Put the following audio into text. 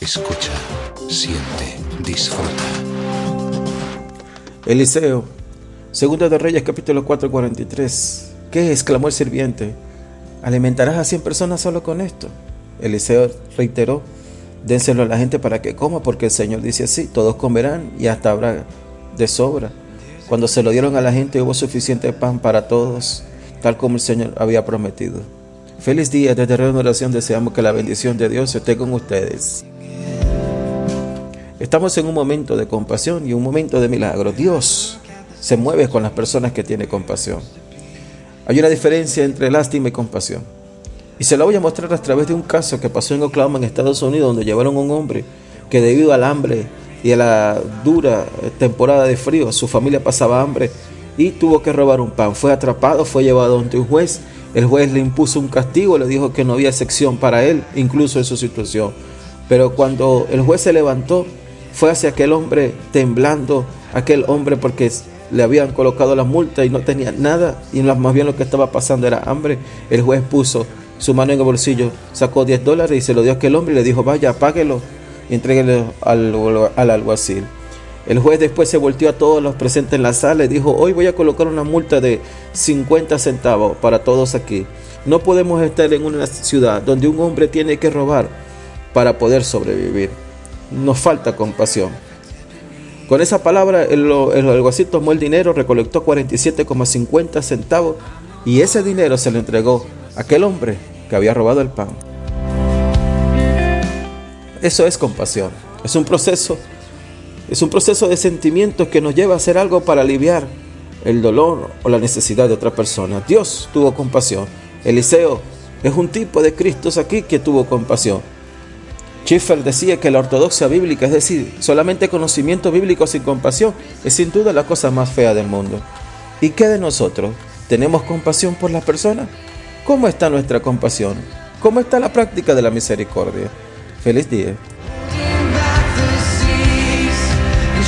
Escucha, siente, disfruta. Eliseo, Segunda de Reyes capítulo 4, 43. ¿Qué exclamó el sirviente? ¿Alimentarás a 100 personas solo con esto? Eliseo reiteró, dénselo a la gente para que coma, porque el Señor dice así, todos comerán y hasta habrá de sobra. Cuando se lo dieron a la gente hubo suficiente pan para todos, tal como el Señor había prometido. Feliz día, desde Reunionación deseamos que la bendición de Dios esté con ustedes. Estamos en un momento de compasión y un momento de milagro. Dios se mueve con las personas que tiene compasión. Hay una diferencia entre lástima y compasión. Y se la voy a mostrar a través de un caso que pasó en Oklahoma, en Estados Unidos, donde llevaron a un hombre que debido al hambre y a la dura temporada de frío, su familia pasaba hambre y tuvo que robar un pan. Fue atrapado, fue llevado ante un juez. El juez le impuso un castigo, le dijo que no había sección para él, incluso en su situación. Pero cuando el juez se levantó, fue hacia aquel hombre temblando, aquel hombre porque le habían colocado la multa y no tenía nada y más bien lo que estaba pasando era hambre. El juez puso su mano en el bolsillo, sacó 10 dólares y se lo dio a aquel hombre y le dijo, vaya, páguelo y entréguelo al, al alguacil. El juez después se volteó a todos los presentes en la sala y dijo, hoy voy a colocar una multa de 50 centavos para todos aquí. No podemos estar en una ciudad donde un hombre tiene que robar para poder sobrevivir. Nos falta compasión. Con esa palabra el, alguacil tomó el dinero, recolectó 47,50 centavos y ese dinero se le entregó a aquel hombre que había robado el pan. Eso es compasión. Es un proceso, es un proceso de sentimientos que nos lleva a hacer algo para aliviar el dolor o la necesidad de otra persona. Dios tuvo compasión. Eliseo es un tipo de Cristo aquí que tuvo compasión. Schiffer decía que la ortodoxia bíblica, es decir, solamente conocimiento bíblico sin compasión, es sin duda la cosa más fea del mundo. ¿Y qué de nosotros? ¿Tenemos compasión por las personas? ¿Cómo está nuestra compasión? ¿Cómo está la práctica de la misericordia? Feliz día.